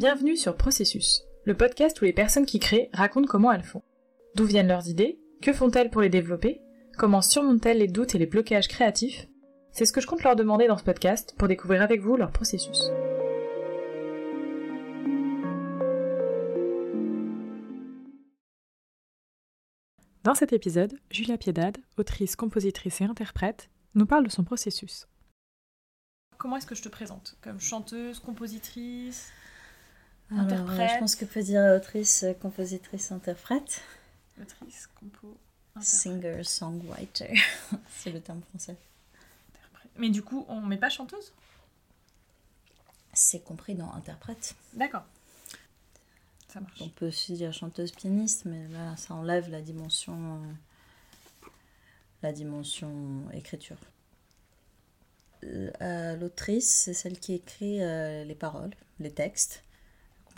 Bienvenue sur Processus, le podcast où les personnes qui créent racontent comment elles font. D'où viennent leurs idées Que font-elles pour les développer Comment surmontent-elles les doutes et les blocages créatifs? C'est ce que je compte leur demander dans ce podcast pour découvrir avec vous leur processus. Dans cet épisode, Julia Piedade, autrice, compositrice et interprète, nous parle de son processus. Comment est-ce que je te présente? Comme chanteuse, compositrice? Alors, euh, je pense que peut dire autrice, euh, compositrice, interprète. Autrice, compo, Singer, songwriter, c'est le terme français. Mais du coup, on met pas chanteuse? C'est compris dans interprète. D'accord. Ça marche. On peut aussi dire chanteuse pianiste, mais là, ça enlève la dimension, euh, la dimension écriture. L'autrice, c'est celle qui écrit les paroles, les textes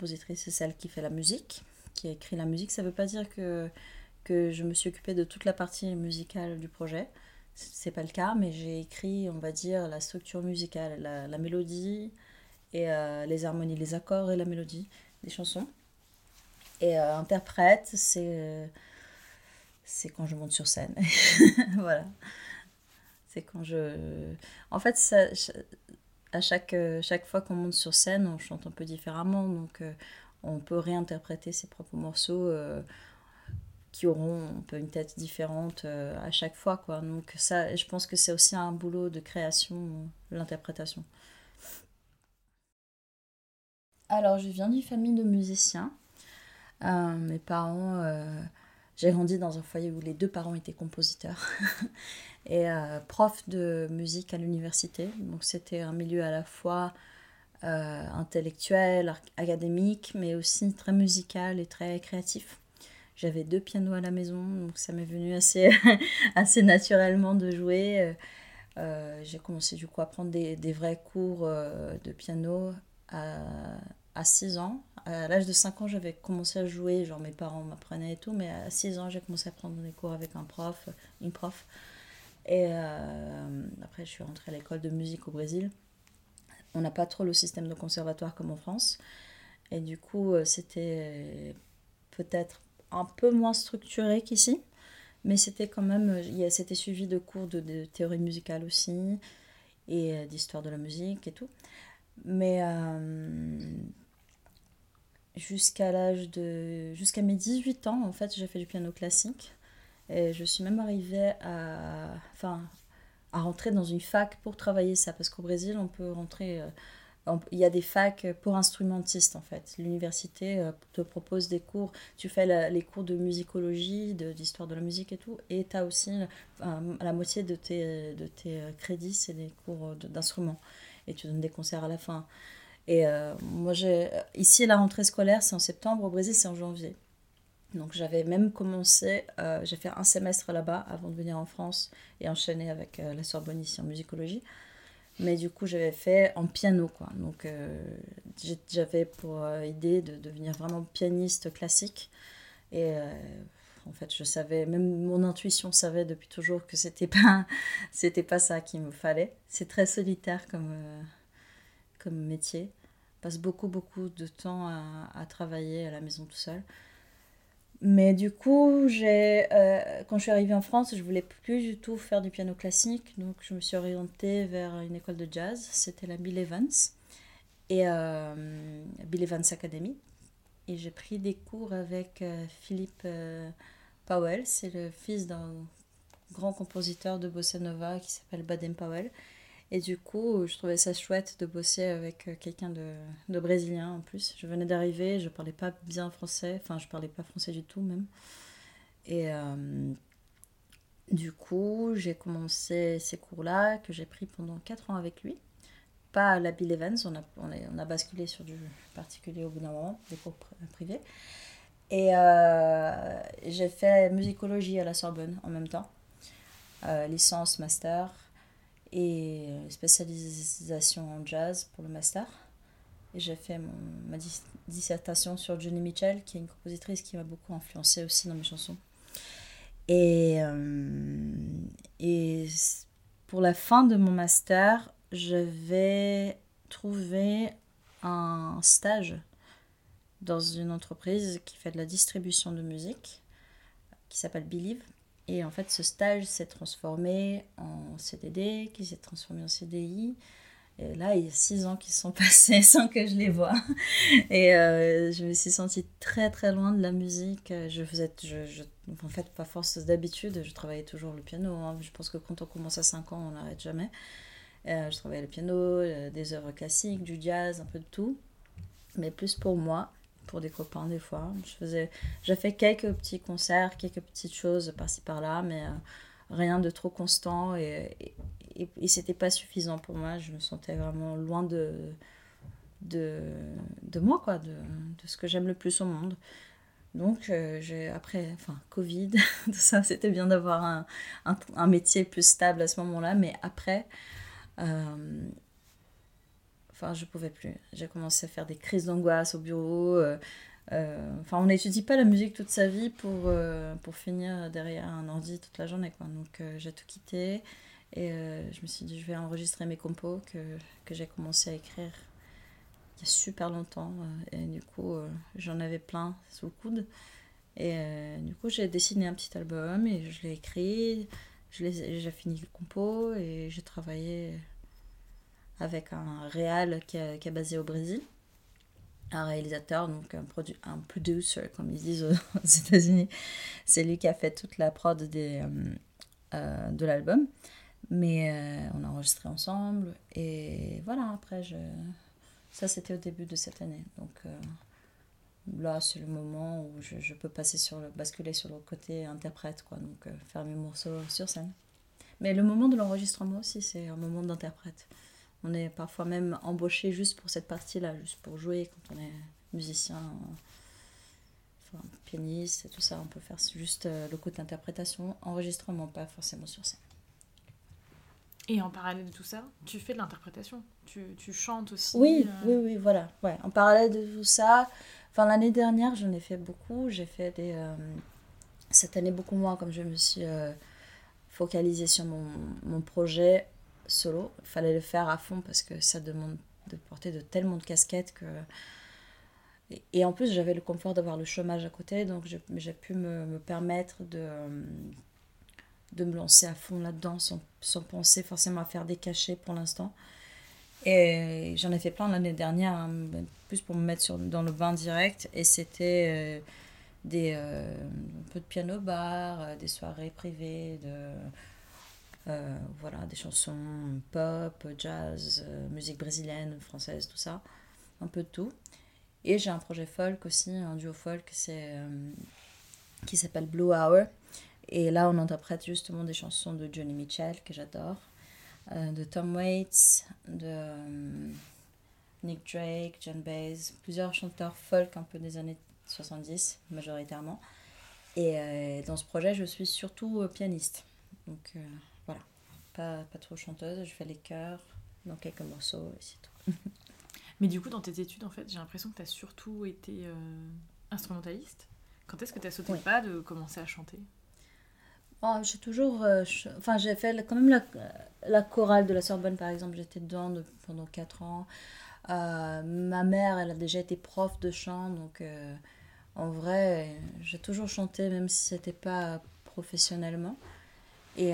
compositrice, c'est celle qui fait la musique, qui écrit la musique. Ça ne veut pas dire que, que je me suis occupée de toute la partie musicale du projet. C'est pas le cas, mais j'ai écrit, on va dire, la structure musicale, la, mélodie et euh, les harmonies, les accords et la mélodie des chansons. Et euh, interprète, c'est euh, c'est quand je monte sur scène. voilà. C'est quand je. En fait, ça, à chaque, euh, chaque fois qu'on monte sur scène, on chante un peu différemment. Donc, euh, on peut réinterpréter ses propres morceaux euh, qui auront un peu une tête différente à chaque fois. Quoi. Donc, ça, je pense que c'est aussi un boulot de création, l'interprétation. Alors, je viens d'une famille de musiciens. mes parents j'ai grandi dans un foyer où les deux parents étaient compositeurs et euh, prof de musique à l'université. Donc c'était un milieu à la fois euh, intellectuel, académique, mais aussi très musical et très créatif. J'avais deux pianos à la maison, donc ça m'est venu assez, assez naturellement de jouer. Euh, j'ai commencé du coup à prendre des, vrais cours de piano à, à 6 ans. À l'âge de 5 ans, j'avais commencé à jouer, genre mes parents m'apprenaient et tout, mais à 6 ans, j'ai commencé à prendre des cours avec un prof, une prof. Et euh, après, je suis rentrée à l'école de musique au Brésil. On n'a pas trop le système de conservatoire comme en France. Et du coup, euh, c'était peut-être un peu moins structuré qu'ici. Mais c'était quand même, c'était suivi de cours de, théorie musicale aussi, et euh, d'histoire de la musique et tout. Mais jusqu'à l'âge de jusqu'à mes 18 ans en fait j'ai fait du piano classique. Et je suis même arrivée à enfin à rentrer dans une fac pour travailler ça parce qu'au Brésil on peut rentrer euh, il y a des facs pour instrumentistes en fait. L'université euh, te propose des cours tu fais les cours de musicologie d'histoire de, la musique et tout et tu as aussi la moitié de tes de tes crédits c'est des cours d'instruments. Et tu donnes des concerts à la fin et euh, moi, j'ai ici, la rentrée scolaire, c'est en septembre. Au Brésil, c'est en janvier. Donc, j'avais même commencé, euh, j'ai fait un semestre là-bas avant de venir en France et enchaîner avec euh, la Sorbonne ici en musicologie. Mais du coup, j'avais fait en piano, quoi. Donc, j'avais pour idée de devenir vraiment pianiste classique. Et en fait, je savais, même mon intuition savait depuis toujours que c'était pas, c'était pas ça qu'il me fallait. C'est très solitaire comme comme métier. passe beaucoup, beaucoup de temps à, travailler à la maison tout seul. Mais du coup, j'ai, euh, quand je suis arrivée en France, je voulais plus du tout faire du piano classique. Donc, je me suis orientée vers une école de jazz. C'était la Bill Evans. Et euh, Bill Evans Academy. Et j'ai pris des cours avec euh, Philippe Powell. C'est le fils d'un grand compositeur de bossa nova qui s'appelle Baden Powell. Et du coup, je trouvais ça chouette de bosser avec euh, quelqu'un de, brésilien en plus. Je venais d'arriver, je parlais pas bien français, enfin je parlais pas français du tout même. Et euh, du coup, j'ai commencé ces cours-là que j'ai pris pendant 4 ans avec lui. Pas à la Bill Evans, on a, on, a, basculé sur du particulier au bout d'un moment, des cours privés. Et euh, j'ai fait musicologie à la Sorbonne en même temps, licence, master et euh, spécialisation en jazz pour le master. Et j'ai fait ma dissertation sur Johnny Mitchell, qui est une compositrice qui m'a beaucoup influencé aussi dans mes chansons. Et, euh, et pour la fin de mon master, je vais trouver un stage dans une entreprise qui fait de la distribution de musique, qui s'appelle Believe. Et en fait, ce stage s'est transformé en CDD, qui s'est transformé en CDI. Et là, il y a six ans qui sont passés sans que je les vois. Et euh, je me suis sentie très très loin de la musique. Je faisais, je, en fait, pas force d'habitude, je travaillais toujours le piano. Hein. Je pense que quand on commence à 5 ans, on n'arrête jamais. Euh, je travaillais le piano, euh, des œuvres classiques, du jazz, un peu de tout. Mais plus pour moi, pour des copains des fois. Je faisais, j'ai fait quelques petits concerts, quelques petites choses par-ci par-là, mais rien de trop constant. et, et, et c'était pas suffisant pour moi. Je me sentais vraiment loin de, de, de moi, quoi, de, de ce que j'aime le plus au monde. Donc, euh, j'ai, après, enfin, Covid, tout ça, c'était bien d'avoir un, un, un, métier plus stable à ce moment-là, mais après, euh, enfin, je pouvais plus. J'ai commencé à faire des crises d'angoisse au bureau. Euh, euh enfin, on n'étudie pas la musique toute sa vie pour, euh, pour finir derrière un ordi toute la journée, quoi. Donc, j'ai tout quitté. Et je me suis dit, je vais enregistrer mes compos que, que j'ai commencé à écrire il y a super longtemps. Et du coup, j'en avais plein sous le coude. Et du coup, j'ai dessiné un petit album et je l'ai écrit. J'ai fini le compo et j'ai travaillé avec un réal qui, est basé au Brésil un réalisateur, donc un, produ un producer, comme ils disent aux États-Unis. C'est lui qui a fait toute la prod des, euh, de l'album. Mais euh, on a enregistré ensemble. Et voilà, après, je... ça c'était au début de cette année. Donc euh, là, c'est le moment où je, peux passer sur le, basculer sur le côté interprète, quoi. Donc euh, faire mes morceaux sur scène. Mais le moment de l'enregistrement aussi, c'est un moment d'interprète. On est parfois même embauché juste pour cette partie-là, juste pour jouer quand on est musicien, enfin, pianiste et tout ça. On peut faire juste le côté interprétation, enregistrement, pas forcément sur scène. Et en parallèle de tout ça, tu fais de l'interprétation, tu, tu, chantes aussi. Oui, euh... oui, oui, voilà. Ouais. En parallèle de tout ça, enfin l'année dernière, j'en ai fait beaucoup. J'ai fait des. Euh, cette année, beaucoup moins, comme je me suis euh, focalisée sur mon, mon, projet solo. Il fallait le faire à fond parce que ça demande de porter de tellement de casquettes que. Et, en plus, j'avais le confort d'avoir le chômage à côté, donc j'ai pu me, me permettre de de me lancer à fond là-dedans sans, sans, penser forcément à faire des cachets pour l'instant. Et j'en ai fait plein l'année dernière, hein, plus pour me mettre sur, dans le bain direct. Et c'était euh, des, euh, un peu de piano bar, euh, des soirées privées, de, euh, voilà, des chansons pop, jazz, euh, musique brésilienne, française, tout ça. Un peu de tout. Et j'ai un projet folk aussi, un duo folk c'est, qui s'appelle Blue Hour et là, on interprète justement des chansons de Johnny Mitchell, que j'adore, euh, de Tom Waits, de euh, Nick Drake, John Baez, plusieurs chanteurs folk un peu des années 70, majoritairement. Et euh, dans ce projet, je suis surtout euh, pianiste. Donc euh, pas, pas trop chanteuse, je fais les chœurs dans quelques morceaux et c'est tout. Mais du coup, dans tes études, en fait, j'ai l'impression que tu as surtout été instrumentaliste. Quand est-ce que tu as sauté oui. le pas de commencer à chanter? Oh, j'ai toujours. Euh, enfin, j'ai fait quand même la, la, chorale de la Sorbonne, par exemple. J'étais dedans de, pendant 4 ans. Euh, ma mère, elle a déjà été prof de chant. Donc, euh, en vrai, j'ai toujours chanté, même si c'était pas professionnellement. Et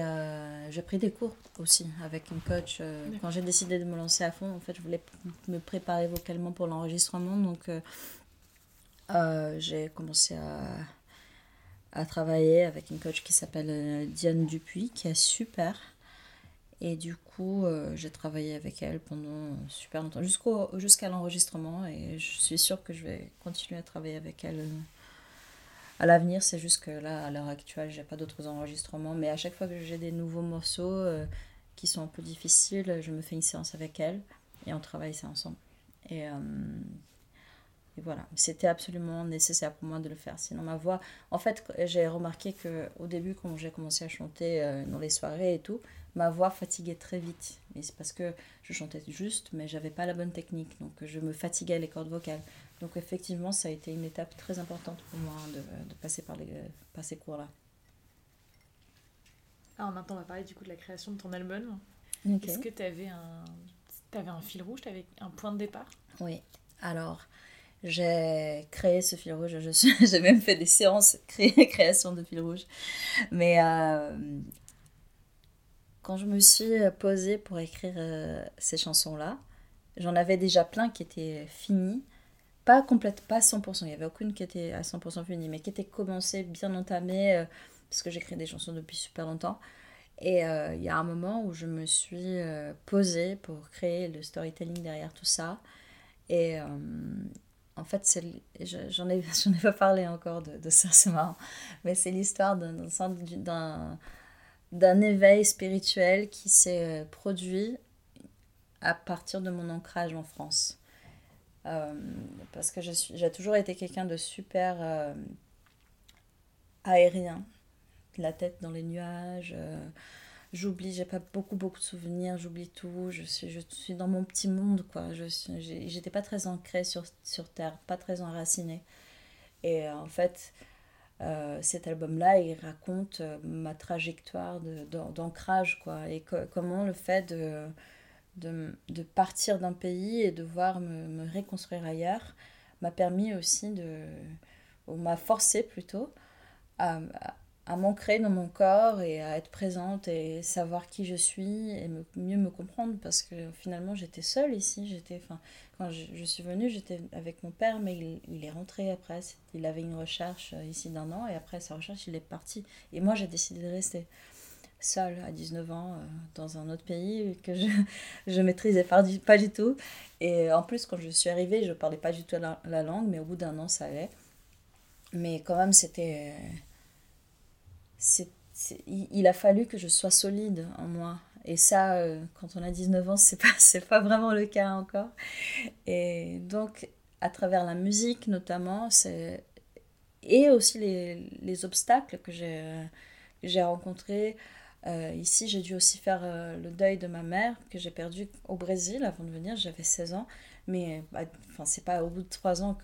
j'ai pris des cours aussi avec une coach. quand j'ai décidé de me lancer à fond, en fait, je voulais me préparer vocalement pour l'enregistrement. Donc, j'ai commencé à à travailler avec une coach qui s'appelle euh, Diane Dupuis, qui est super. Et du coup, euh, j'ai travaillé avec elle pendant super longtemps, jusqu'à l'enregistrement. Et je suis sûre que je vais continuer à travailler avec elle euh, à l'avenir. C'est juste que là, à l'heure actuelle, j'ai pas d'autres enregistrements. Mais à chaque fois que j'ai des nouveaux morceaux euh, qui sont un peu difficiles, je me fais une séance avec elle et on travaille ça ensemble. Et et voilà, c'était absolument nécessaire pour moi de le faire. Sinon, ma voix. En fait, j'ai remarqué qu'au début, quand j'ai commencé à chanter euh, dans les soirées et tout, ma voix fatiguait très vite. Et c'est parce que je chantais juste, mais j'avais pas la bonne technique. Donc, je me fatiguais les cordes vocales. Donc, effectivement, ça a été une étape très importante pour moi de, de passer par, les, par ces cours-là. Alors, maintenant, on va parler du coup de la création de ton album. Okay. Est-ce que tu avais un. Avais un fil rouge, tu avais un point de départ? Oui. Alors, j'ai créé ce fil rouge. J'ai même fait des séances cré création de fil rouge. Mais euh, quand je me suis posée pour écrire euh, ces chansons-là, j'en avais déjà plein qui étaient finies. Pas complète, pas 100%. Il n'y avait aucune qui était à 100% finie, mais qui étaient commencées, bien entamées, euh, parce que j'écris des chansons depuis super longtemps. Et il y a un moment où je me suis posée pour créer le storytelling derrière tout ça. Et en fait, j'en ai, ai pas parlé encore de, ça, c'est marrant. Mais c'est l'histoire d'un, d'un éveil spirituel qui s'est euh, produit à partir de mon ancrage en France. Euh, parce que j'ai toujours été quelqu'un de super euh, aérien, la tête dans les nuages j'oublie, j'ai pas beaucoup beaucoup de souvenirs, j'oublie tout, je suis, je suis dans mon petit monde quoi, je j'étais pas très ancrée sur, sur terre, pas très enracinée. Et euh, en fait, euh, cet album-là, il raconte euh, ma trajectoire d'ancrage quoi, et comment le fait de, de, de partir d'un pays et de voir me, me reconstruire ailleurs m'a permis aussi de, ou m'a forcé plutôt à, à m'ancrer dans mon corps et à être présente et savoir qui je suis et mieux me comprendre parce que finalement j'étais seule ici. J'étais, quand je, suis venue, j'étais avec mon père, mais il, est rentré après. Il avait une recherche euh, ici d'un an et après sa recherche, il est parti. Et moi, j'ai décidé de rester seule à 19 ans euh, dans un autre pays que je, je maîtrisais pas du, pas du tout. Et en plus, quand je suis arrivée, je parlais pas du tout la, la langue, mais au bout d'un an, ça allait. Mais quand même, c'était il, a fallu que je sois solide en moi. Et ça, euh, quand on a 19 ans, c'est pas, pas vraiment le cas encore. Et donc, à travers la musique notamment, c'est, et aussi les, les obstacles que j'ai, j'ai rencontrés. Euh, ici, j'ai dû aussi faire euh, le deuil de ma mère que j'ai perdue au Brésil avant de venir. J'avais 16 ans. Mais bah, enfin, c'est pas au bout de trois ans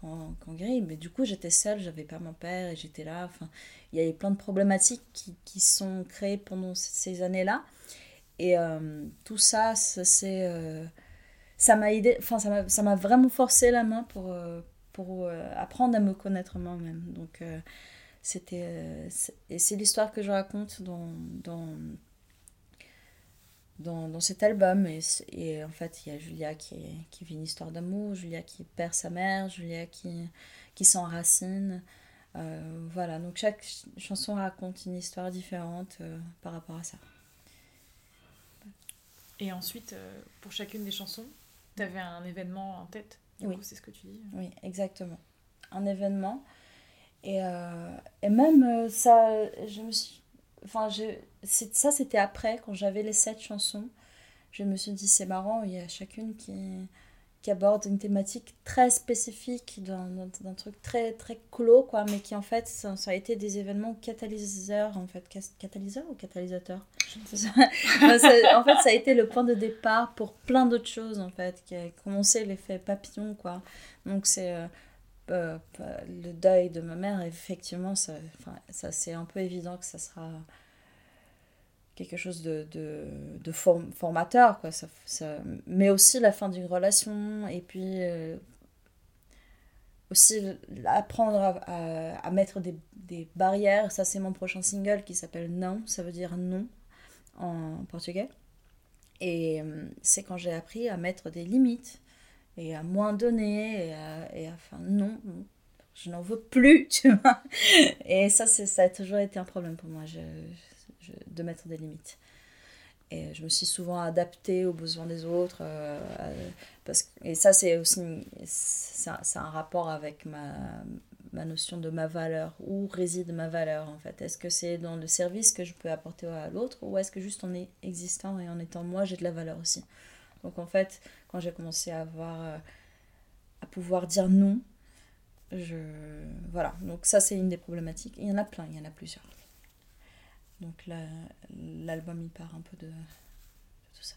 qu'on guérit. Mais du coup, j'étais seule, j'avais pas mon père et j'étais là. Enfin, il y avait plein de problématiques qui, qui sont créées pendant ces années-là. Et euh, tout ça, c'est, euh, ça m'a ça m'a vraiment forcé la main pour, pour apprendre à me connaître moi-même. Donc, c'était. et c'est l'histoire que je raconte dans, dans dans, dans, cet album. Et, et, en fait, il y a Julia qui, qui vit une histoire d'amour, Julia qui perd sa mère, Julia qui, qui s'enracine. Euh, voilà, donc chaque chanson raconte une histoire différente euh, par rapport à ça. Et ensuite, euh, pour chacune des chansons, tu avais un événement en tête Oui. C'est ce que tu dis Oui, exactement. Un événement. Et, et même ça, je me suis Enfin, je, ça, c'était après, quand j'avais les sept chansons. Je me suis dit, c'est marrant, il y a chacune qui, qui aborde une thématique très spécifique, d'un truc très, très clos, quoi, mais qui en fait, ça, a été des événements catalyseurs, en fait. Catalyseur ou catalyseur En fait, ça a été le point de départ pour plein d'autres choses, en fait, qui a commencé l'effet papillon, quoi. Donc, c'est. Euh, euh, le deuil de ma mère, effectivement, ça, ça c'est un peu évident que ça sera quelque chose de, de, de formateur, quoi. Ça, ça, mais aussi la fin d'une relation, et puis euh, aussi apprendre à, à, mettre des, des, barrières. Ça, c'est mon prochain single qui s'appelle Non, ça veut dire non en portugais. Et euh, c'est quand j'ai appris à mettre des limites et à moins donner et à, et enfin non, je n'en veux plus tu vois. Et ça ça a toujours été un problème pour moi de mettre des limites. Et je me suis souvent adaptée aux besoins des autres euh, parce et ça c'est aussi c'est un, un, rapport avec ma ma notion de ma valeur où réside ma valeur en fait. Est-ce que c'est dans le service que je peux apporter à l'autre ou est-ce que juste en existant et en étant moi j'ai de la valeur aussi? Donc en fait, quand j'ai commencé à avoir euh, à pouvoir dire non, je voilà. Donc ça c'est une des problématiques. Il y en a plein, il y en a plusieurs. Donc l'album il part un peu de, tout ça.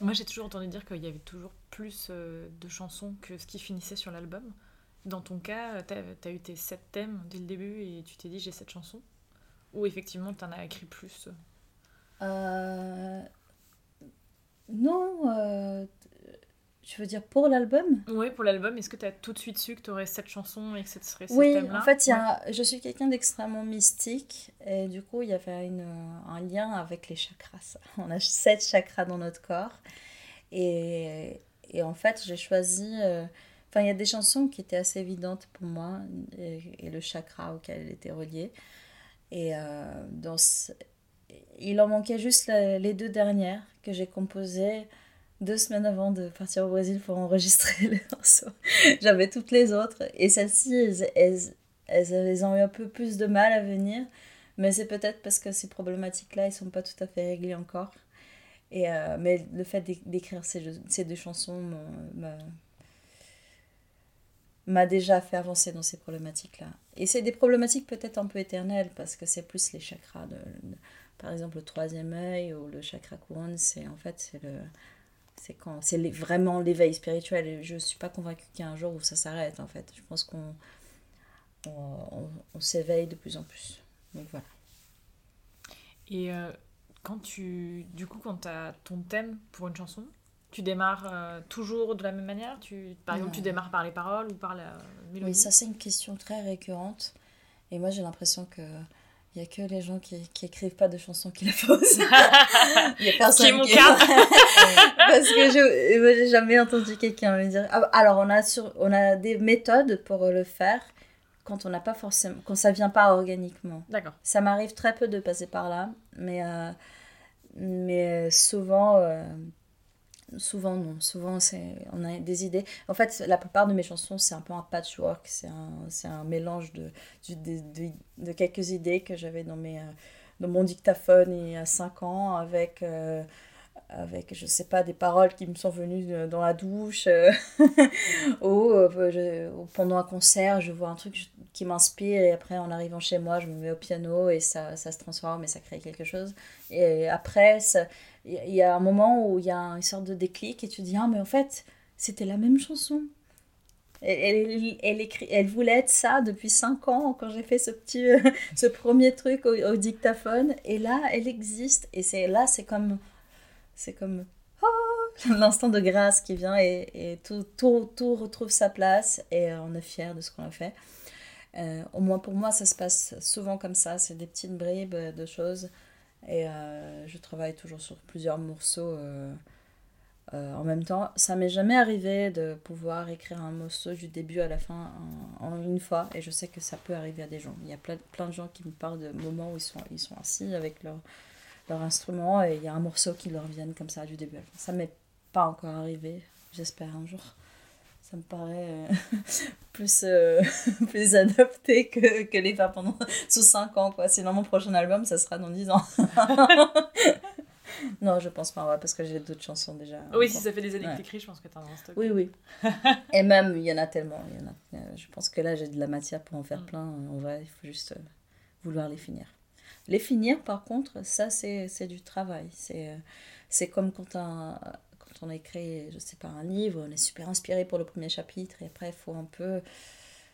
Moi j'ai toujours entendu dire qu'il y avait toujours plus euh, de chansons que ce qui finissait sur l'album. Dans ton cas, tu as, eu tes sept thèmes dès le début et tu t'es dit j'ai sept chansons Ou effectivement tu en as écrit plus euh, non, euh, Tu veux dire pour l'album Oui, pour l'album. Est-ce que tu as tout de suite su que tu aurais cette chanson et que ce serait ce Oui, en fait, y a, je suis quelqu'un d'extrêmement mystique. Et du coup, il y avait une, un lien avec les chakras. On a sept chakras dans notre corps. Et, et en fait, j'ai choisi... euh, Enfin, il y a des chansons qui étaient assez évidentes pour moi. Et, et le chakra auquel elle était reliée. Et euh, dans ce- il en manquait juste la- les deux dernières que j'ai composées deux semaines avant de partir au Brésil pour enregistrer les morceaux. J'avais toutes les autres et celles-ci, elles, elles, elles, ont eu un peu plus de mal à venir. Mais c'est peut-être parce que ces problématiques-là, elles sont pas tout à fait réglées encore. Et, euh, mais le fait d'é- d'écrire ces, ces deux chansons m'a déjà fait avancer dans ces problématiques-là. Et c'est des problématiques peut-être un peu éternelles parce que c'est plus les chakras. De, par exemple, le troisième œil ou le chakra couronne, c'est en fait le c'est quand c'est vraiment l'éveil spirituel. Et je suis pas convaincue qu'il y a un jour où ça s'arrête en fait. Je pense qu'on on, on- on s'éveille de plus en plus. Donc voilà. Et euh, quand tu. Du coup, quand tu as ton thème pour une chanson, tu démarres euh, toujours de la même manière? Tu, Par exemple, Non. tu démarres par les paroles ou par la mélodie? Oui, ça c'est une question très récurrente. Et moi j'ai l'impression que il y a que les gens qui, qui écrivent pas de chansons qui la posent. Il y a personne Qui est mon qui- cas. Parce que je moi, j'ai jamais entendu quelqu'un me dire. Ah, Alors on a sur on a des méthodes pour le faire quand on n'a pas forcément quand ça vient pas organiquement. D'accord. Ça m'arrive très peu de passer par là, mais, euh, mais souvent, euh, souvent non. Souvent, c'est, on a des idées. En fait, la plupart de mes chansons, c'est un peu un patchwork, c'est un, c'est un mélange de, de, de, de quelques idées que j'avais dans, mes, euh, dans mon dictaphone il y a 5 ans, avec, euh, avec, je sais pas, des paroles qui me sont venues de- dans la douche, euh, ou, euh, ou pendant un concert, je vois un truc qui m'inspire et après en arrivant chez moi je me mets au piano et ça, ça se transforme et ça crée quelque chose. Et après il y- a un moment où il y a une sorte de déclic et tu dis ah mais en fait c'était la même chanson. Elle, elle, écrit, elle voulait être ça depuis 5 ans quand j'ai fait ce petit euh, ce premier truc au, au dictaphone et là elle existe et c'est là c'est comme c'est comme oh, l'instant de grâce qui vient et, et tout, tout, tout retrouve sa place et euh, on est fier de ce qu'on a fait euh, au moins pour moi, ça se passe souvent comme ça. C'est des petites bribes de choses. Et euh, je travaille toujours sur plusieurs morceaux en même temps. Ça m'est jamais arrivé de pouvoir écrire un morceau du début à la fin en, en une fois. Et je sais que ça peut arriver à des gens. Il y a plein, plein de gens qui me parlent de moments où ils sont, ils sont assis avec leur, leur instrument et il y a un morceau qui leur vient comme ça du début. Ça m'est pas encore arrivé. J'espère un jour. Ça me paraît euh, plus, euh, plus adapté que, que les faire pendant sous 5 ans. Quoi. Sinon, mon prochain album, ça sera dans 10 ans. non, je pense pas, ouais, parce que j'ai d'autres chansons déjà. Oui, si ça fait des années Ouais. que t'écris, je pense que t'as un stock. Oui, oui. Et même, il y en a tellement. Y en a, euh, je pense que là, j'ai de la matière pour en faire Mm. plein. En vrai, il faut juste euh, vouloir les finir. Les finir, par contre, ça, c'est du travail. C'est euh, comme quand, quand on écrit, je sais pas, un livre, on est super inspiré pour le premier chapitre, et après, il faut un peu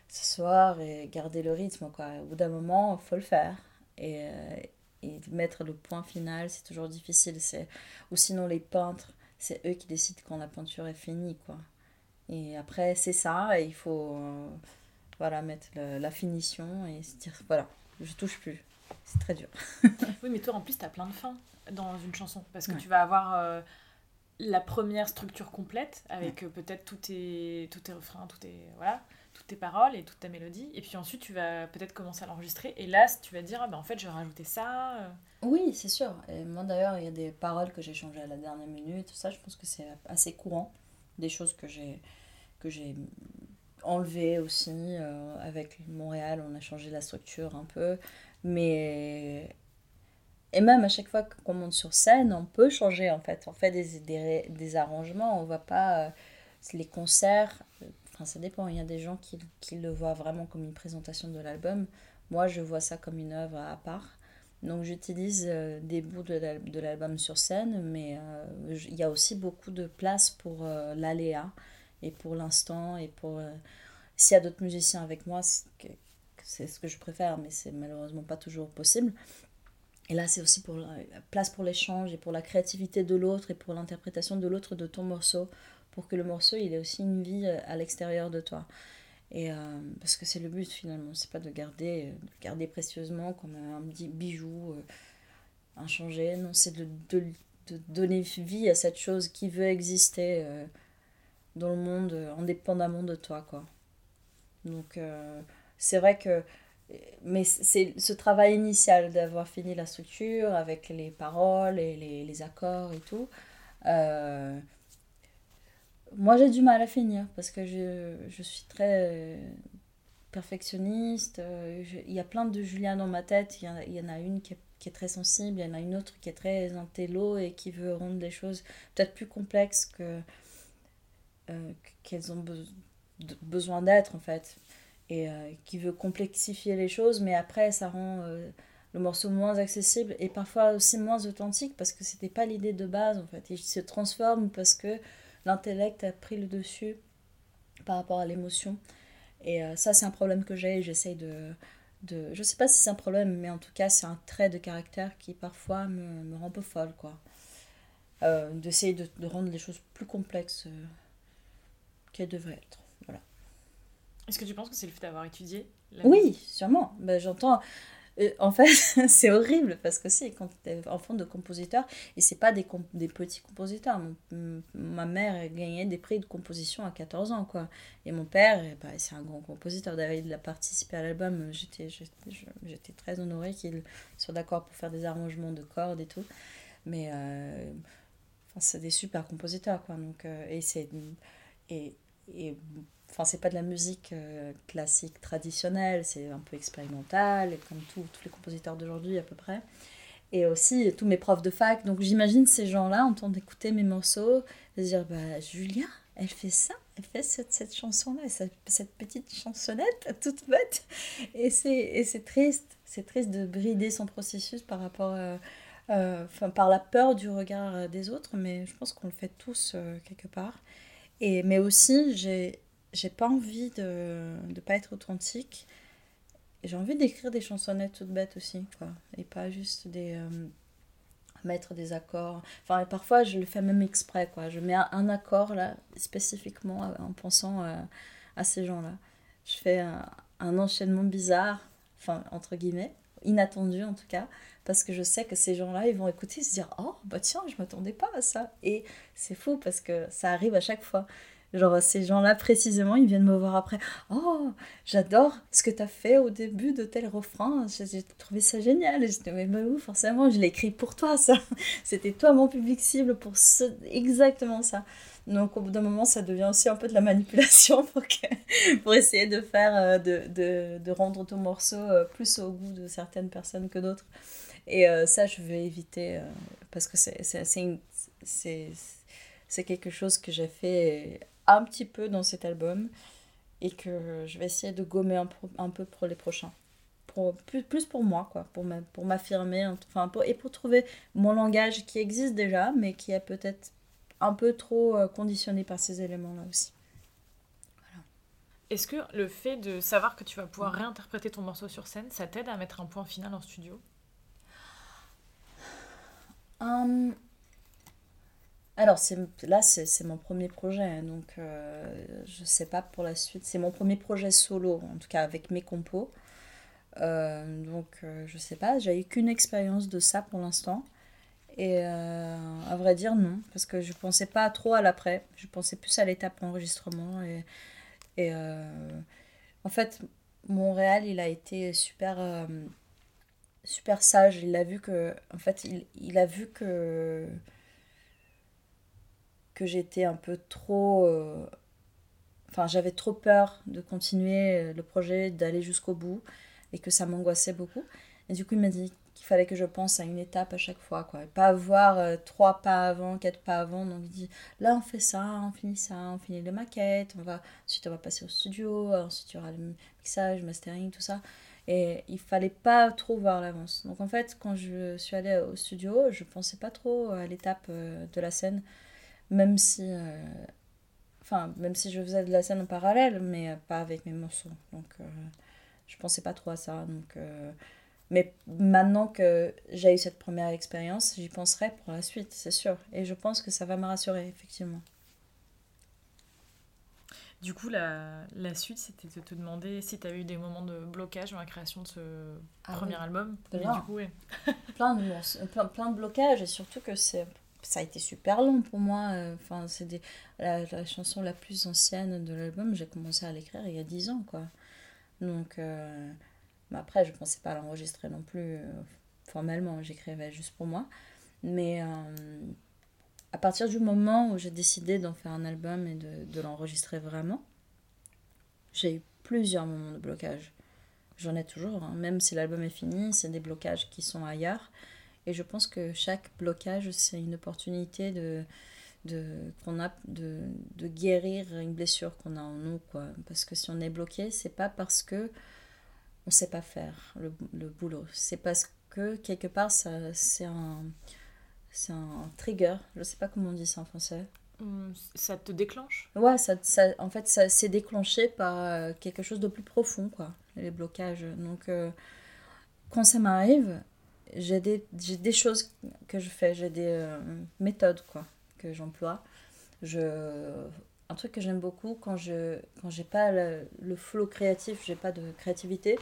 s'asseoir et garder le rythme. Quoi. Au bout d'un moment, il faut le faire. Et, euh, et mettre le point final, c'est toujours difficile. Ou sinon, les peintres, c'est eux qui décident quand la peinture est finie. Quoi. Et après, c'est ça, et il faut euh, voilà, mettre la finition et se dire, voilà, je touche plus. C'est très dur. Oui, mais toi, en plus, t'as plein de fins dans une chanson. Parce que Ouais. tu vas avoir euh, la première structure complète, avec euh, peut-être tous tes, tous tes refrains, tous tes, voilà, toutes tes paroles et toute ta mélodie. Et puis ensuite, tu vas peut-être commencer à l'enregistrer. Et là, tu vas dire, ah, ben, en fait, je vais rajouter ça. euh. Oui, c'est sûr. Et moi d'ailleurs, il y a des paroles que j'ai changées à la dernière minute. Ça, je pense que c'est assez courant. Des choses que j'ai que j'ai enlevées aussi. euh, avec Montréal, on a changé la structure un peu. Mais... Et même à chaque fois qu'on monte sur scène, on peut changer en fait. On fait des, des, des arrangements. On va pas... euh, les concerts... euh, Enfin, ça dépend. Il y a des gens qui, qui le voient vraiment comme une présentation de l'album. Moi, je vois ça comme une œuvre à part. Donc j'utilise euh, des bouts de l'al- de l'album sur scène, mais euh, il y a aussi beaucoup de place pour euh, l'aléa et pour l'instant et pour... euh, S'il y a d'autres musiciens avec moi, c'est ce que je préfère, mais c'est malheureusement pas toujours possible. Et là, c'est aussi pour la place pour l'échange et pour la créativité de l'autre et pour l'interprétation de l'autre de ton morceau, pour que le morceau il ait aussi une vie euh, à l'extérieur de toi. Et euh, parce que c'est le but finalement, c'est pas de garder, de garder précieusement comme un petit bijou euh, inchangé, non, c'est de, de, de, donner vie à cette chose qui veut exister dans le monde indépendamment de toi, quoi. Donc c'est vrai que mais c'est ce travail initial d'avoir fini la structure avec les paroles et les, les accords et tout. Euh, moi, j'ai du mal à finir parce que je, je suis très perfectionniste. Euh, il y a plein de Julien dans ma tête. Il y, en a, y en a une qui est, qui est, très sensible, il y en a une autre qui est très intello et qui veut rendre des choses peut-être plus complexes que euh, qu'elles ont besoin d'être en fait et euh, qui veut complexifier les choses, mais après ça rend euh, le morceau moins accessible et parfois aussi moins authentique parce que c'était pas l'idée de base en fait. Il se transforme parce que l'intellect a pris le dessus par rapport à l'émotion. Et euh, ça, c'est un problème que j'ai. J'essaye de, de. Je sais pas si c'est un problème, mais en tout cas, c'est un trait de caractère qui parfois me, me rend un peu folle, quoi. D'essayer de, de, rendre les choses plus complexes qu'elles devraient être. Est-ce que tu penses que c'est le fait d'avoir étudié Oui, sûrement. Ben, J'entends. Euh, en fait, c'est horrible parce que c'est quand tu es enfant de compositeur, et c'est pas des, des petits compositeurs. ma mère gagnait des prix de composition à 14 ans, quoi. Et mon père, ben, c'est un grand compositeur. D'ailleurs, il a participé à l'album. J'étais, j'étais très honorée qu'il soit d'accord pour faire des arrangements de cordes et tout. Mais euh, enfin, c'est des super compositeurs, quoi. Donc, euh, et c'est. Et, et Enfin, c'est pas de la musique euh, classique traditionnelle, c'est un peu expérimental, comme tous les compositeurs d'aujourd'hui à peu près. Et aussi tous mes profs de fac. Donc j'imagine ces gens-là entendent écouter mes morceaux, et se dire bah, Julia, elle fait ça, elle fait cette, cette chanson-là, cette, petite chansonnette toute bête. Et c'est triste, c'est triste de brider son processus par rapport. Euh, euh, enfin, par la peur du regard des autres, mais je pense qu'on le fait tous quelque part. Et, mais aussi, j'ai j'ai pas envie de ne pas être authentique. J'ai envie d'écrire des chansonnettes toutes bêtes aussi, quoi. Et pas juste des. Euh, mettre des accords. Enfin, parfois, je le fais même exprès, quoi. Je mets un, accord, là, spécifiquement euh, en pensant euh, à ces gens-là. Je fais un, un, enchaînement bizarre, enfin, entre guillemets, inattendu en tout cas, parce que je sais que ces gens-là, ils vont écouter et se dire Oh, bah tiens, je m'attendais pas à ça. Et c'est fou parce que ça arrive à chaque fois. Genre, ces gens-là, précisément, ils viennent me voir après. Oh, j'adore ce que tu as fait au début de tel refrain. J'ai trouvé ça génial. Et j'étais, mais, mais oui, forcément, je l'ai écrit pour toi, ça. C'était toi mon public cible pour ce... exactement ça. Donc, au bout d'un moment, ça devient aussi un peu de la manipulation pour, pour essayer de faire, euh, de, de, de, rendre ton morceau euh, plus au goût de certaines personnes que d'autres. Et euh, ça, je veux éviter parce que c'est quelque chose que j'ai fait un petit peu dans cet album et que je vais essayer de gommer un, un peu pour les prochains. Pour, plus, plus pour moi, quoi, pour, pour m'affirmer, enfin, pour, et pour trouver mon langage qui existe déjà, mais qui est peut-être un peu trop euh, conditionné par ces éléments-là aussi. Voilà. Est-ce que le fait de savoir que tu vas pouvoir réinterpréter ton morceau sur scène, ça t'aide à mettre un point final en studio? Hum, alors, là, c'est mon premier projet, hein, donc euh, je sais pas pour la suite. C'est mon premier projet solo, en tout cas avec mes compos. Euh, donc, euh, je sais pas, j'ai eu qu'une expérience de ça pour l'instant. Et à vrai dire, non, parce que je pensais pas trop à l'après, je pensais plus à l'étape enregistrement. Et, et en fait, Montréal, il a été super, super sage. Il a vu que, en fait, il, il a vu que que j'étais un peu trop... Euh, enfin, j'avais trop peur de continuer euh, le projet, d'aller jusqu'au bout, et que ça m'angoissait beaucoup. Et du coup, il m'a dit qu'il fallait que je pense à une étape à chaque fois, quoi. pas avoir euh, trois pas avant, quatre pas avant. Donc, il dit, là, on fait ça, on finit ça, on finit les maquettes, on va, ensuite, on va passer au studio, ensuite, il y aura le mixage, mastering, tout ça. Et il fallait pas trop voir l'avance. Donc, en fait, quand je suis allée au studio, je pensais pas trop à l'étape de la scène même si euh, enfin même si je faisais de la scène en parallèle mais euh, pas avec mes morceaux donc euh, je pensais pas trop à ça donc Mais maintenant que j'ai eu cette première expérience, j'y penserai pour la suite, c'est sûr. Et je pense que ça va me rassurer, effectivement. Du coup, la, la suite, c'était de te demander si tu avais eu des moments de blocage dans la création de ce ah premier album. du coup, plein, de, plein, plein, de blocages, et surtout que c'est ça a été super long pour moi. Enfin, c'est des, la, chanson la plus ancienne de l'album, j'ai commencé à l'écrire il y a 10 ans, quoi. Donc, euh, après, je pensais pas l'enregistrer non plus euh, formellement, j'écrivais juste pour moi. Mais euh, à partir du moment où j'ai décidé d'en faire un album et de, de l'enregistrer vraiment, j'ai eu plusieurs moments de blocage. J'en ai toujours, hein. même si l'album est fini, c'est des blocages qui sont ailleurs. Et je pense que chaque blocage, c'est une opportunité de, de, qu'on a, de, de guérir une blessure qu'on a en nous. Quoi. Parce que si on est bloqué, c'est pas parce que on sait pas faire le, le boulot. C'est parce que quelque part, ça, c'est un, c'est un trigger. Je sais pas comment on dit ça en français. Hum, ça te déclenche? Ouais, ça, ça, en fait, ça s'est déclenché par euh, quelque chose de plus profond, quoi, les blocages. Donc, euh, quand ça m'arrive, j'ai des, des, choses que je fais, j'ai des euh, méthodes quoi, que j'emploie. Je, un truc que j'aime beaucoup quand je quand j'ai pas le, le, flow créatif, j'ai pas de créativité,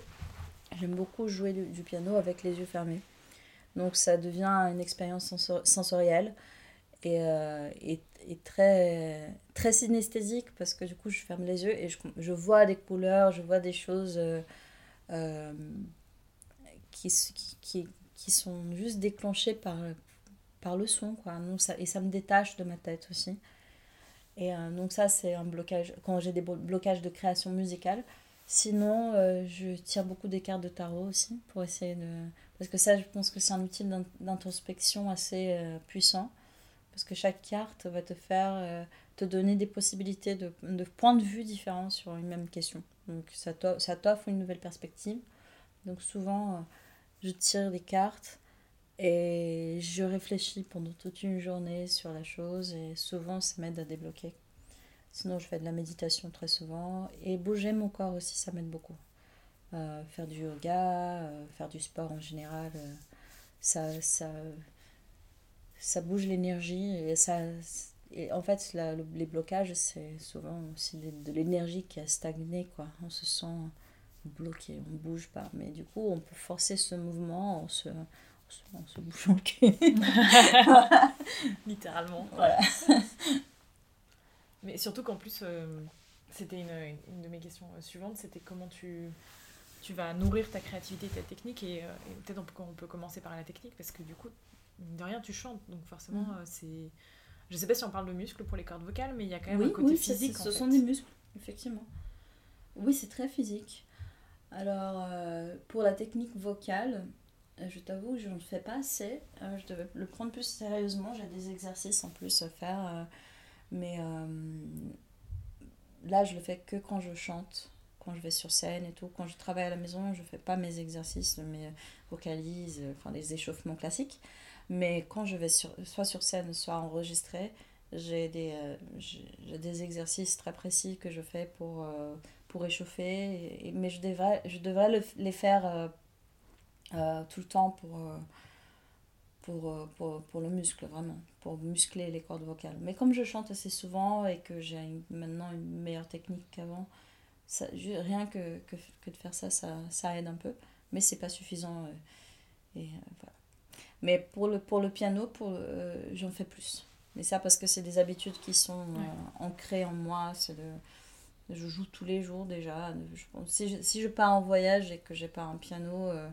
j'aime beaucoup jouer du, piano avec les yeux fermés. Donc ça devient une expérience sensorielle et, euh, et, très, très synesthésique parce que du coup je ferme les yeux et je, je vois des couleurs, je vois des choses euh, qui, qui, qui sont juste déclenchés par, par le son. Quoi. Donc ça, et ça me détache de ma tête aussi. Et euh, donc ça, c'est un blocage, quand j'ai des blocages de création musicale. Sinon, euh, je tire beaucoup des cartes de tarot aussi pour essayer de... Parce que ça, je pense que c'est un outil d'introspection assez euh, puissant. Parce que chaque carte va te faire, te donner des possibilités de, de points de vue différents sur une même question. Donc ça t'offre une nouvelle perspective. Donc souvent je tire des cartes et je réfléchis pendant toute une journée sur la chose et souvent ça m'aide à débloquer. Sinon je fais de la méditation très souvent et bouger mon corps aussi ça m'aide beaucoup. Euh, faire du yoga, euh, faire du sport en général, euh, ça, ça, ça bouge l'énergie et ça... Et en fait, les blocages, c'est souvent aussi de l'énergie qui a stagné, quoi. On se sent bloqué, on bouge pas. Mais du coup, on peut forcer ce mouvement en se, en se, bougeant le cul. Littéralement. Voilà. Mais surtout qu'en plus, euh, c'était une, une, de mes questions euh, suivantes, c'était comment tu, tu vas nourrir ta créativité et ta technique. Et, euh, peut-être on peut, on peut, commencer par la technique, parce que du coup, de rien, tu chantes. Donc forcément, mm. c'est... Je sais pas si on parle de muscles pour les cordes vocales, mais il y a quand même un côté physique. ce sont des muscles, effectivement. Oui, c'est très physique. Alors, euh, pour la technique vocale, euh, je t'avoue que je ne fais pas assez. Euh, je devais le prendre plus sérieusement. J'ai des exercices en plus à faire. mais là, je le fais que quand je chante, quand je vais sur scène et tout. Quand je travaille à la maison, je ne fais pas mes exercices, mes vocalises, enfin les échauffements classiques. Mais quand je vais sur, soit sur scène, soit enregistré, j'ai des, des exercices très précis que je fais pour pour réchauffer. Et, mais je devrais, je devrais le, les faire euh, euh, tout le temps pour, euh, pour, pour, pour, le muscle, vraiment, pour muscler les cordes vocales. Mais comme je chante assez souvent et que j'ai maintenant une meilleure technique qu'avant, rien que, que, que, de faire ça, ça, ça aide un peu. Mais c'est pas suffisant. et, voilà. Mais pour le, pour le piano, pour, j'en fais plus. Mais ça parce que c'est des habitudes qui sont ancrées en moi. C'est de je joue tous les jours déjà. Je, si, je, si je pars en voyage et que j'ai pas un piano, euh,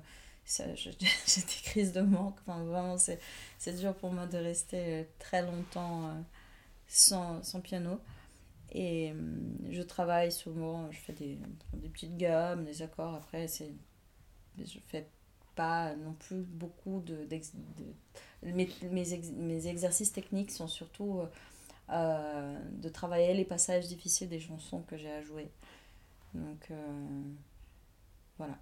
j'ai des crises de manque. Enfin, vraiment, c'est dur pour moi de rester euh, très longtemps euh, sans, sans, piano. Et je travaille souvent, je fais des, des petites gammes, des accords. Après, c'est je fais pas non plus beaucoup de, de, mes, mes, mes, exercices techniques sont surtout euh, de travailler les passages difficiles des chansons que j'ai à jouer. Donc euh, voilà,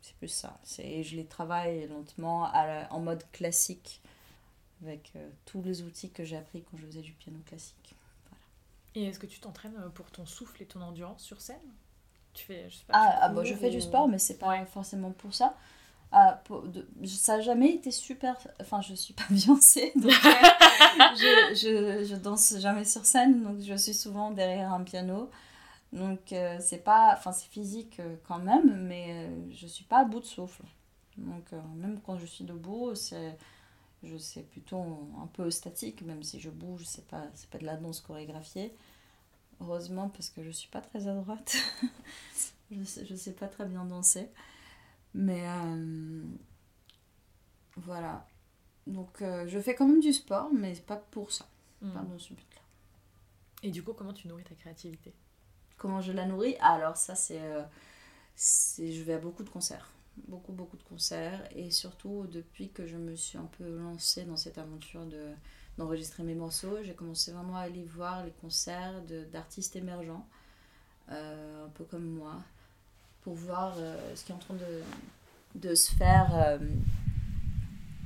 c'est plus ça. C'est, je les travaille lentement à en mode classique avec euh, tous les outils que j'ai appris quand je faisais du piano classique. Voilà. Et est-ce que tu t'entraînes pour ton souffle et ton endurance sur scène? Tu fais, je sais pas, Ah, ah bah, je fais du sport, mais c'est pas forcément pour ça. Ah, ça n'a jamais été super. Enfin, je suis pas Beyoncé, donc je, je, je, danse jamais sur scène, donc je suis souvent derrière un piano. Donc, euh, c'est pas. Enfin, c'est physique euh, quand même, mais euh, je suis pas à bout de souffle. Donc, même quand je suis debout, c'est. Je sais plutôt un peu statique, même si je bouge, c'est pas, c'est pas de la danse chorégraphiée. Heureusement, parce que je suis pas très à droite. je, sais, je sais pas très bien danser. Mais euh, voilà. Donc euh, je fais quand même du sport, mais pas pour ça. Pas hmm. dans ce but-là. Et du coup, comment tu nourris ta créativité? Comment je la nourris? Alors ça, euh, c'est... je vais à beaucoup de concerts. Beaucoup, beaucoup de concerts. Et surtout, depuis que je me suis un peu lancée dans cette aventure de d'enregistrer mes morceaux, j'ai commencé vraiment à aller voir les concerts d'artistes émergents, un peu comme moi, pour voir euh, ce qui est en train de, de se faire euh,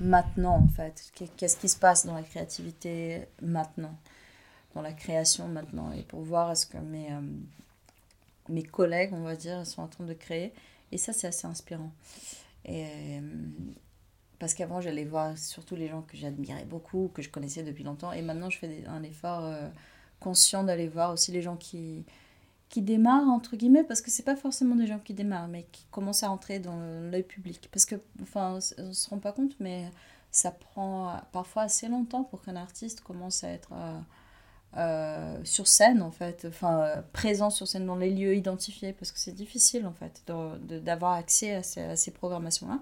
maintenant, en fait. Qu'est-ce qui se passe dans la créativité maintenant, dans la création maintenant, et pour voir ce que mes, euh, mes collègues, on va dire, sont en train de créer. Et ça, c'est assez inspirant. Et, parce qu'avant, j'allais voir surtout les gens que j'admirais beaucoup, que je connaissais depuis longtemps. Et maintenant, je fais un effort conscient d'aller voir aussi les gens qui, qui démarrent, entre guillemets, parce que c'est pas forcément des gens qui démarrent, mais qui commencent à entrer dans l'œil public. Parce que, enfin, on se rend pas compte, mais ça prend parfois assez longtemps pour qu'un artiste commence à être euh, euh, sur scène, en fait, enfin, présent sur scène dans les lieux identifiés, parce que c'est difficile, en fait, d'avoir accès à ces, programmations-là.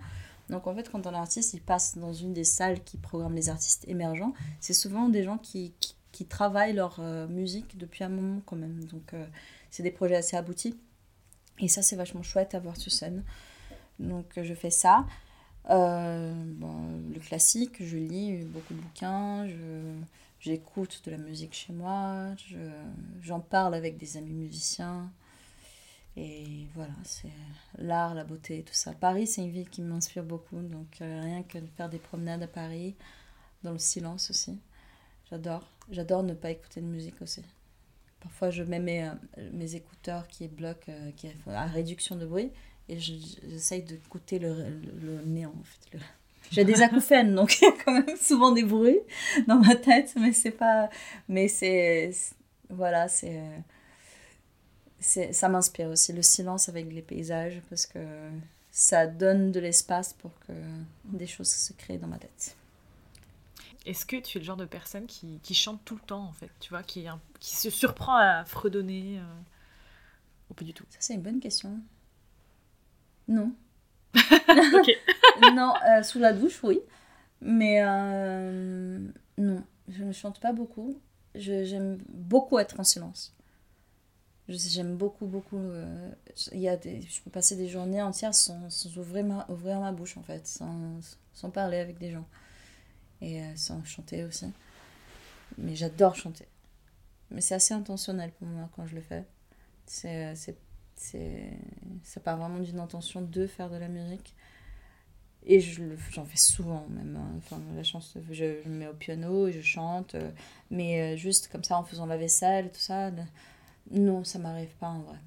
Donc, en fait, quand un artiste, il passe dans une des salles qui programme les artistes émergents, c'est souvent des gens qui, qui travaillent leur euh, musique depuis un moment, quand même. Donc, c'est des projets assez aboutis. Et ça, c'est vachement chouette à voir sur scène. Donc, je fais ça. Euh, bon, le classique, je lis beaucoup de bouquins, j'écoute de la musique chez moi, je, j'en parle avec des amis musiciens. Et voilà, c'est l'art, la beauté, tout ça. Paris, c'est une ville qui m'inspire beaucoup, donc euh, rien que de faire des promenades à Paris, dans le silence aussi. J'adore. J'adore ne pas écouter de musique aussi. Parfois, je mets mes, euh, mes écouteurs qui bloquent, euh, qui à réduction de bruit, et j'essaye d'écouter le, le, néant, en fait. J'ai des acouphènes, donc il y a quand même souvent des bruits dans ma tête, mais c'est pas... Mais c'est... Voilà, c'est ça m'inspire aussi, le silence avec les paysages, parce que ça donne de l'espace pour que des choses se créent dans ma tête. Est-ce que tu es le genre de personne qui, qui, chante tout le temps, en fait, tu vois, qui, qui se surprend à fredonner euh, Ou pas du tout? Ça, c'est une bonne question. Non. non, euh, sous la douche, oui. Mais euh, non, je ne chante pas beaucoup. J'aime beaucoup être en silence. J'aime beaucoup, beaucoup. il y a des, je peux passer des journées entières sans, sans ouvrir, ma, ouvrir ma bouche, en fait, sans, sans parler avec des gens et euh, sans chanter aussi. Mais j'adore chanter. Mais c'est assez intentionnel pour moi quand je le fais. C'est, c'est, c'est, ça part vraiment d'une intention de faire de la musique. Et je, j'en fais souvent même. Hein. Enfin, la chance, je, je, me mets au piano et je chante. Euh, mais euh, juste comme ça en faisant la vaisselle, tout ça. Non, ça m'arrive pas en vrai.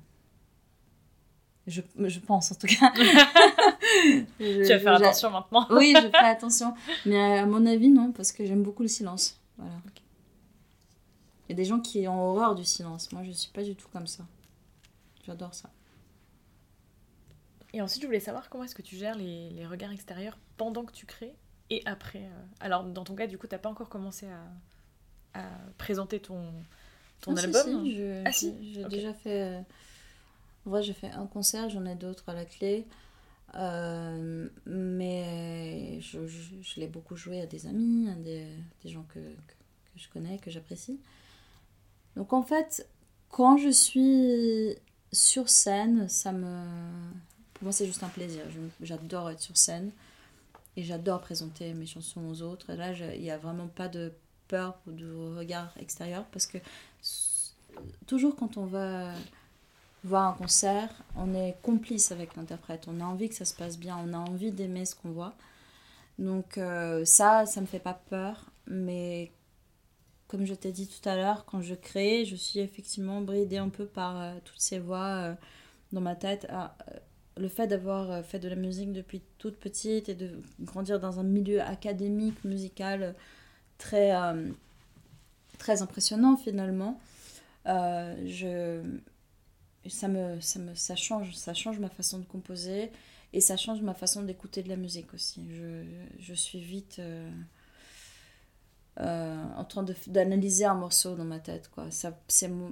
Je, je pense en tout cas. tu vas faire attention maintenant. oui, je fais attention. Mais à mon avis, non, parce que j'aime beaucoup le silence. Voilà. Il y a des gens qui ont horreur du silence. Moi, je suis pas du tout comme ça. J'adore ça. Et ensuite, je voulais savoir comment est-ce que tu gères les, les, regards extérieurs pendant que tu crées et après. Euh. Alors, dans ton cas, du coup, tu n'as pas encore commencé à, à présenter ton, ton ah, album si, si, Ah si, j'ai déjà fait... Euh, en vrai, j'ai fait un concert, j'en ai d'autres à la clé. Euh, mais je, je, l'ai beaucoup joué à des amis, à des, des gens que, que, je connais, que j'apprécie. Donc en fait, quand je suis sur scène, ça me... Pour moi, c'est juste un plaisir. J'adore être sur scène et j'adore présenter mes chansons aux autres. Là, il n'y a vraiment pas de peur ou de regard extérieur parce que toujours quand on va voir un concert, on est complice avec l'interprète, on a envie que ça se passe bien, on a envie d'aimer ce qu'on voit. Donc euh, ça, ça me fait pas peur, mais comme je t'ai dit tout à l'heure, quand je crée, je suis effectivement bridée un peu par euh, toutes ces voix euh, dans ma tête. Ah, le fait d'avoir fait de la musique depuis toute petite et de grandir dans un milieu académique, musical très, très impressionnant finalement, je, ça, me, ça, me, ça, change, ça change ma façon de composer et ça change ma façon d'écouter de la musique aussi. Je, je suis vite euh, euh, en train d'analyser un morceau dans ma tête. Quoi. Ça,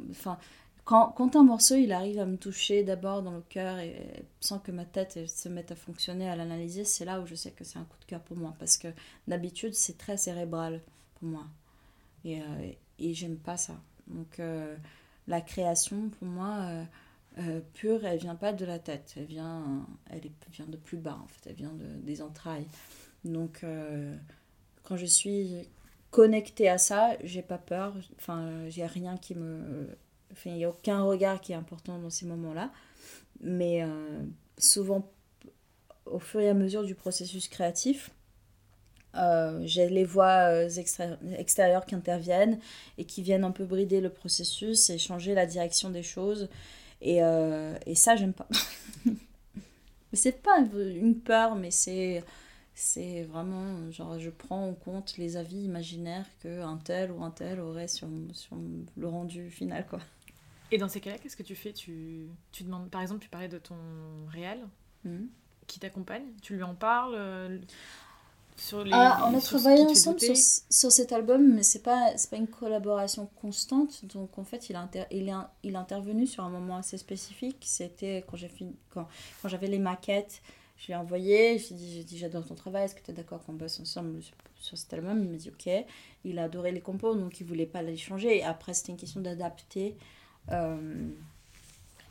enfin, quand, quand, un morceau il arrive à me toucher d'abord dans le cœur et, sans que ma tête se mette à fonctionner, à l'analyser, c'est là où je sais que c'est un coup de cœur pour moi. Parce que d'habitude, c'est très cérébral pour moi. Et, euh, et j'aime pas ça. Donc la création, pour moi, euh, pure, elle vient pas de la tête, elle vient, elle vient de plus bas en fait, elle vient de, des entrailles. Donc euh, quand je suis connectée à ça, j'ai pas peur, enfin j'ai rien qui me, il y a aucun regard qui est important dans ces moments-là, mais euh, souvent au fur et à mesure du processus créatif, j'ai les voix extérieures qui interviennent et qui viennent un peu brider le processus et changer la direction des choses. Et, euh, et ça, j'aime pas. mais c'est pas une peur, mais c'est c'est vraiment genre je prends en compte les avis imaginaires que un tel ou un tel aurait sur, sur le rendu final quoi. Et dans ces cas-là, qu'est-ce que tu fais? Tu, tu demandes par exemple, tu parlais de ton réel mmh. qui t'accompagne, tu lui en parles ah, on a travaillé ensemble sur, sur, cet album, mais c'est pas pas une collaboration constante. Donc en fait, il a il, est, il est intervenu sur un moment assez spécifique. C'était quand j'ai quand, quand j'avais les maquettes. Je lui ai envoyé, j'ai dit, dit j'adore ton travail, est-ce que tu es d'accord qu'on bosse ensemble sur, cet album? Il m'a dit ok. Il a adoré les compos, donc il voulait pas les changer. Et après, c'était une question d'adapter. Euh,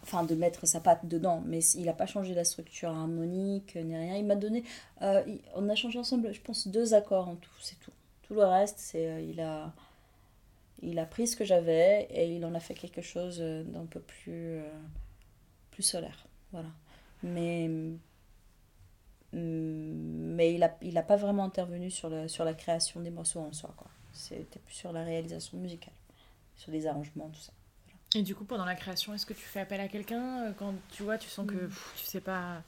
enfin de mettre sa patte dedans, mais il n'a pas changé la structure harmonique ni rien. Il m'a donné, euh, on a changé ensemble, je pense, deux accords en tout, c'est tout. Tout le reste, c'est euh, il a, il a pris ce que j'avais et il en a fait quelque chose d'un peu plus, euh, plus solaire, voilà. Mais mais il n'a il a pas vraiment intervenu sur, le, sur la création des morceaux en soi. C'était plus sur la réalisation musicale, sur les arrangements, tout ça. Et du coup, pendant la création, est-ce que tu fais appel à quelqu'un euh, quand tu vois, tu sens que mm. tu sais pas,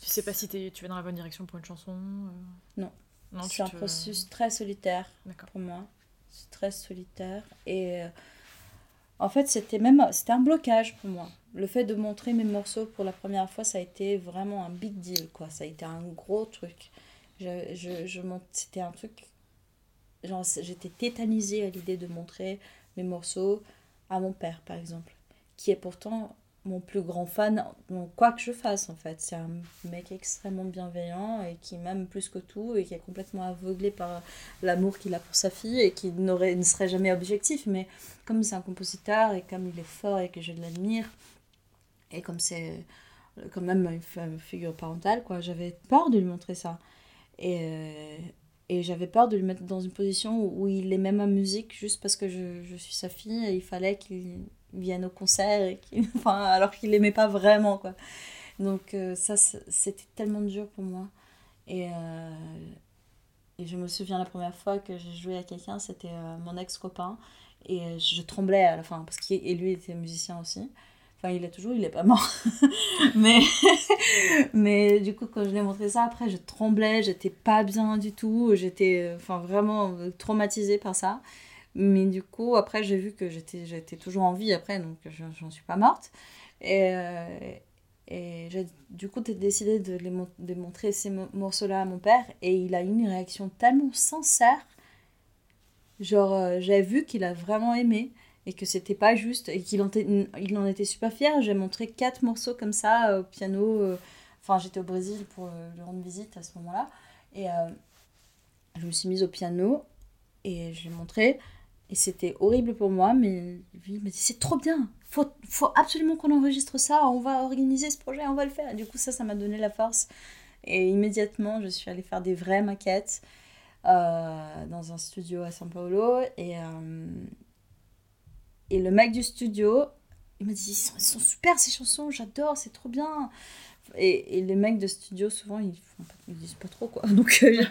tu sais pas si tu vas dans la bonne direction pour une chanson euh Non. non c'est un processus très solitaire pour moi. C'est très solitaire et euh, en fait, c'était même c'était un blocage pour moi. Le fait de montrer mes morceaux pour la première fois, ça a été vraiment un big deal quoi. Ça a été un gros truc. Je, je, je c'était un truc genre j'étais tétanisée à l'idée de montrer mes morceaux à mon père, par exemple, qui est pourtant mon plus grand fan, quoi que je fasse en fait. C'est un mec extrêmement bienveillant et qui m'aime plus que tout et qui est complètement aveuglé par l'amour qu'il a pour sa fille et qui n'aurait, ne serait jamais objectif. Mais comme c'est un compositeur et comme il est fort et que je l'admire, et comme c'est quand même une figure parentale, quoi, j'avais peur de lui montrer ça. Et, euh, et j'avais peur de le mettre dans une position où il aimait ma musique juste parce que je, je suis sa fille et il fallait qu'il vienne au concert, et enfin, alors qu'il l'aimait pas vraiment. Quoi. Donc euh, ça, c'était tellement dur pour moi. Et, euh, et je me souviens la première fois que j'ai joué à quelqu'un, c'était euh, mon ex-copain. Et je tremblais à la fin, parce qu'il lui était musicien aussi. Enfin, il est toujours, il est pas mort. mais, mais du coup, quand je lui ai montré ça, après, je tremblais, j'étais pas bien du tout. J'étais enfin, vraiment traumatisée par ça. Mais du coup, après, j'ai vu que j'étais, toujours en vie après, donc j'en suis pas morte. Et, euh, et j'ai du coup décidé de, les de montrer ces morceaux-là à mon père. Et il a eu une réaction tellement sincère. Genre, euh, j'ai vu qu'il a vraiment aimé et que c'était pas juste et qu'il en, il en était super fier. J'ai montré quatre morceaux comme ça euh, au piano. Euh, enfin, j'étais au Brésil pour euh, lui rendre visite à ce moment-là. Et je me suis mise au piano et je l'ai montré. Et c'était horrible pour moi, mais lui il m'a dit c'est trop bien, faut, faut absolument qu'on enregistre ça, on va organiser ce projet, on va le faire. Du coup, ça, ça m'a donné la force. Et immédiatement, je suis allée faire des vraies maquettes dans un studio à São Paulo. Et, et le mec du studio, il m'a dit, ils sont, super ces chansons, j'adore, c'est trop bien. Et, et, les mecs de studio, souvent, ils, ils disent pas trop, quoi. Donc, euh,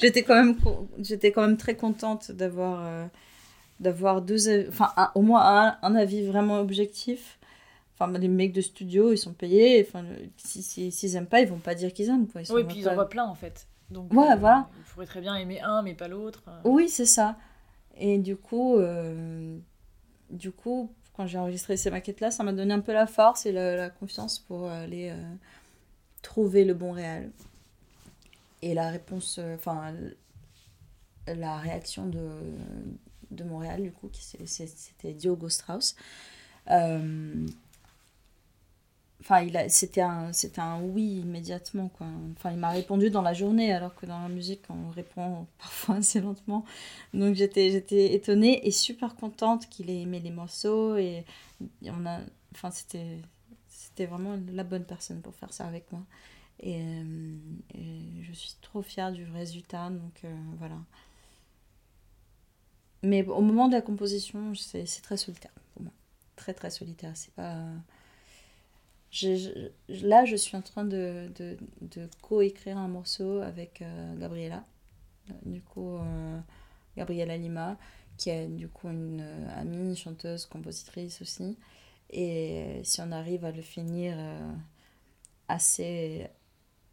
j'étais quand, même, quand même très contente d'avoir euh, d'avoir deux... Enfin, au moins un, un, avis vraiment objectif. Enfin, les mecs de studio, ils sont payés. Enfin, s'ils si, si, aiment pas, ils vont pas dire qu'ils aiment. Quoi. Ils oui, et puis ils en voient plein en fait. Donc, ouais, voilà. Il faudrait très bien aimer un, mais pas l'autre. Oui, c'est ça. Et du coup, euh, du coup, quand j'ai enregistré ces maquettes-là, ça m'a donné un peu la force et la, confiance pour aller euh, trouver le bon réel. Et la réponse, euh, enfin, la réaction de, de Montréal, du coup, c'était Diogo Strauss. Euh, enfin, c'était un, un oui immédiatement, quoi. Enfin, il m'a répondu dans la journée, alors que dans la musique, on répond parfois assez lentement. Donc, j'étais, j'étais étonnée et super contente qu'il ait aimé les morceaux. Et on a, enfin, c'était, c'était vraiment la bonne personne pour faire ça avec moi. Et, euh, je suis trop fière du résultat, donc euh, voilà. Mais au moment de la composition, c'est très solitaire pour moi. Très très solitaire. C'est pas. Là, je suis en train de, de, co-écrire un morceau avec euh, Gabriella. Du coup, euh, Gabriella Lima, qui est du coup une euh, amie, chanteuse, compositrice aussi. Et si on arrive à le finir assez,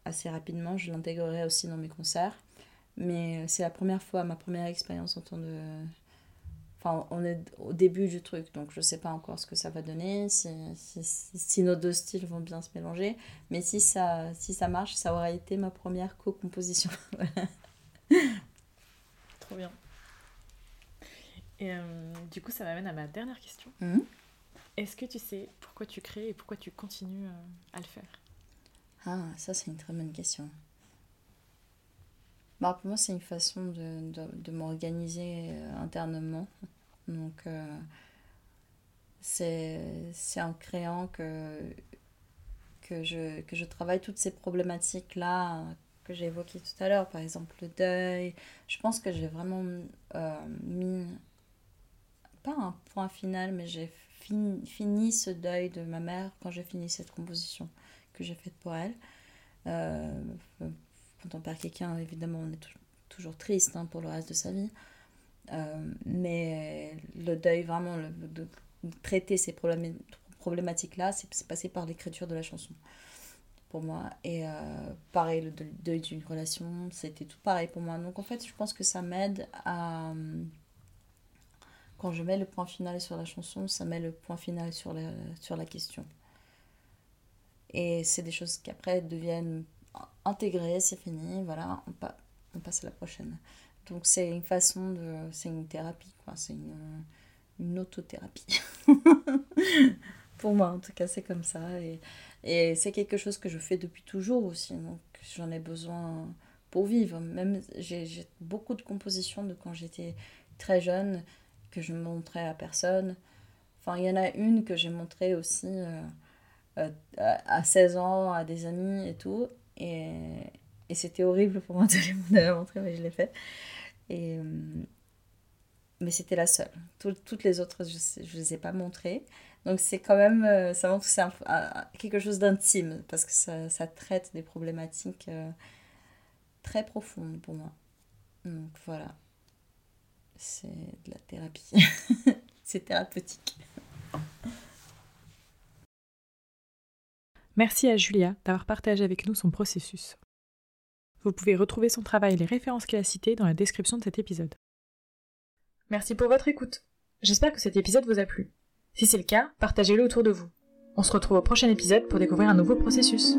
assez rapidement, je l'intégrerai aussi dans mes concerts. Mais c'est la première fois, ma première expérience en tant de. Enfin, on est au début du truc, donc je sais pas encore ce que ça va donner, si, si, si nos deux styles vont bien se mélanger. Mais si ça, si ça marche, ça aura été ma première co-composition. Trop bien. Et euh, du coup, ça m'amène à ma dernière question. Mmh. Est-ce que tu sais pourquoi tu crées et pourquoi tu continues euh, à le faire? Ah, ça c'est une très bonne question. Bah, pour moi, c'est une façon de, de, m'organiser euh, internement. Donc, euh, c'est en créant que, que, je, que je travaille toutes ces problématiques-là que j'ai évoquées tout à l'heure. Par exemple, le deuil. Je pense que j'ai vraiment euh, mis, pas un point final, mais j'ai fini, fini, ce deuil de ma mère quand j'ai fini cette composition que j'ai faite pour elle. Euh, quand on perd quelqu'un, évidemment, on est toujours triste hein, pour le reste de sa vie. Euh, mais le deuil, vraiment, le, de, traiter ces problématiques-là, c'est passé par l'écriture de la chanson pour moi. Et euh, pareil, le deuil d'une relation, c'était tout pareil pour moi. Donc en fait, je pense que ça m'aide à... Quand je mets le point final sur la chanson, ça met le point final sur la, sur la question. Et c'est des choses qui après deviennent intégré, c'est fini, voilà, on, on, passe à la prochaine. Donc c'est une façon de... C'est une thérapie, quoi, c'est une, une autothérapie. Pour moi, en tout cas, c'est comme ça. Et, et c'est quelque chose que je fais depuis toujours aussi, donc j'en ai besoin pour vivre. Même j'ai beaucoup de compositions de quand j'étais très jeune que je montrais à personne. Enfin, il y en a une que j'ai montrée aussi euh, euh, à 16 ans à des amis et tout. Et, et c'était horrible pour moi de la montrer, mais je l'ai fait. Et, euh, mais c'était la seule. toutes les autres, je ne les ai pas montrées. Donc c'est quand même, euh, ça montre que c'est quelque chose d'intime, parce que ça, ça, traite des problématiques euh, très profondes pour moi. Donc voilà, c'est de la thérapie. c'est thérapeutique. Merci à Julia d'avoir partagé avec nous son processus. Vous pouvez retrouver son travail et les références qu'elle a citées dans la description de cet épisode. Merci pour votre écoute. J'espère que cet épisode vous a plu. Si c'est le cas, partagez-le autour de vous. On se retrouve au prochain épisode pour découvrir un nouveau processus.